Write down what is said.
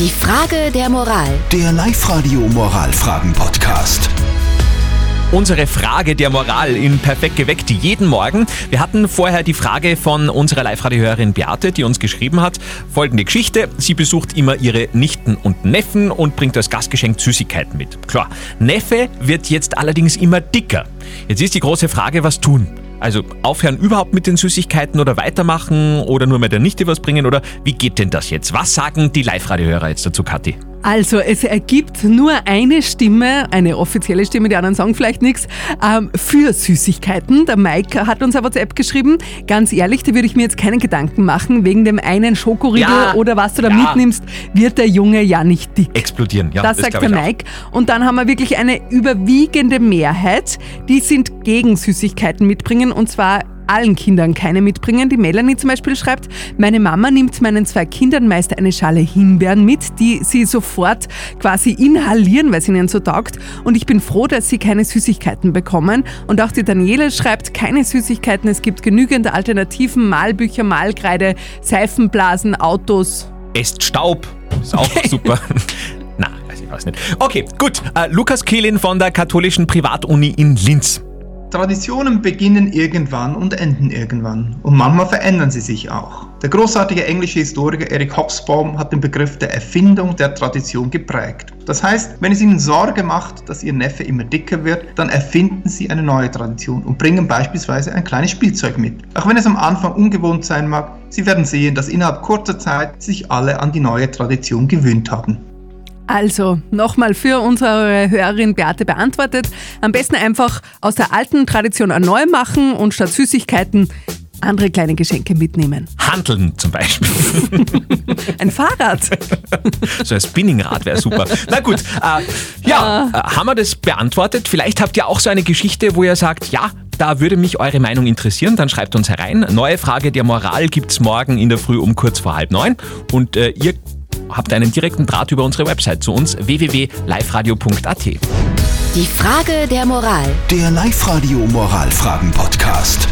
Die Frage der Moral. Der Live-Radio Moralfragen-Podcast. Unsere Frage der Moral in Perfekt geweckt jeden Morgen. Wir hatten vorher die Frage von unserer Live-Radio-Hörerin Beate, die uns geschrieben hat. Folgende Geschichte. Sie besucht immer ihre Nichten und Neffen und bringt als Gastgeschenk Süßigkeiten mit. Klar, Neffe wird jetzt allerdings immer dicker. Jetzt ist die große Frage, was tun? Also aufhören überhaupt mit den Süßigkeiten oder weitermachen oder nur mit der Nichte was bringen oder wie geht denn das jetzt? Was sagen die Live-Radio-Hörer jetzt dazu, Kathi? Also es ergibt nur eine Stimme, eine offizielle Stimme, die anderen sagen vielleicht nichts, ähm, für Süßigkeiten. Der Mike hat uns eine WhatsApp geschrieben. Ganz ehrlich, da würde ich mir jetzt keinen Gedanken machen. Wegen dem einen Schokoriegel Ja, oder was du da ja. mitnimmst, wird der Junge ja nicht dick. Explodieren, ja. das, sagt glaub der ich auch. Mike. Und dann haben wir wirklich eine überwiegende Mehrheit, die sind gegen Süßigkeiten mitbringen und zwar allen Kindern keine mitbringen. Die Melanie zum Beispiel schreibt, meine Mama nimmt meinen zwei Kindern meist eine Schale Himbeeren mit, die sie sofort quasi inhalieren, weil es ihnen so taugt. Und ich bin froh, dass sie keine Süßigkeiten bekommen. Und auch die Daniele schreibt, keine Süßigkeiten, es gibt genügend Alternativen, Malbücher, Malkreide, Seifenblasen, Autos. Esst Staub. Ist auch super. Na, weiß ich was nicht. Okay, gut. Äh, Lukas Kehlin von der katholischen Privatuni in Linz. Traditionen beginnen irgendwann und enden irgendwann. Und manchmal verändern sie sich auch. Der großartige englische Historiker Eric Hobsbawm hat den Begriff der Erfindung der Tradition geprägt. Das heißt, wenn es Ihnen Sorge macht, dass Ihr Neffe immer dicker wird, dann erfinden Sie eine neue Tradition und bringen beispielsweise ein kleines Spielzeug mit. Auch wenn es am Anfang ungewohnt sein mag, Sie werden sehen, dass innerhalb kurzer Zeit sich alle an die neue Tradition gewöhnt haben. Also, nochmal für unsere Hörerin Beate beantwortet. Am besten einfach aus der alten Tradition eine neue machen und statt Süßigkeiten andere kleine Geschenke mitnehmen. Handeln zum Beispiel. Ein Fahrrad. So ein Spinningrad wäre super. Na gut, äh, ja, äh, haben wir das beantwortet? Vielleicht habt ihr auch so eine Geschichte, wo ihr sagt, ja, da würde mich eure Meinung interessieren, dann schreibt uns herein. Neue Frage der Moral gibt's morgen in der Früh um kurz vor halb neun. Und äh, ihr habt einen direkten Draht über unsere Website zu uns www.liveradio.at. Die Frage der Moral. Der Live-Radio Moralfragen-Podcast.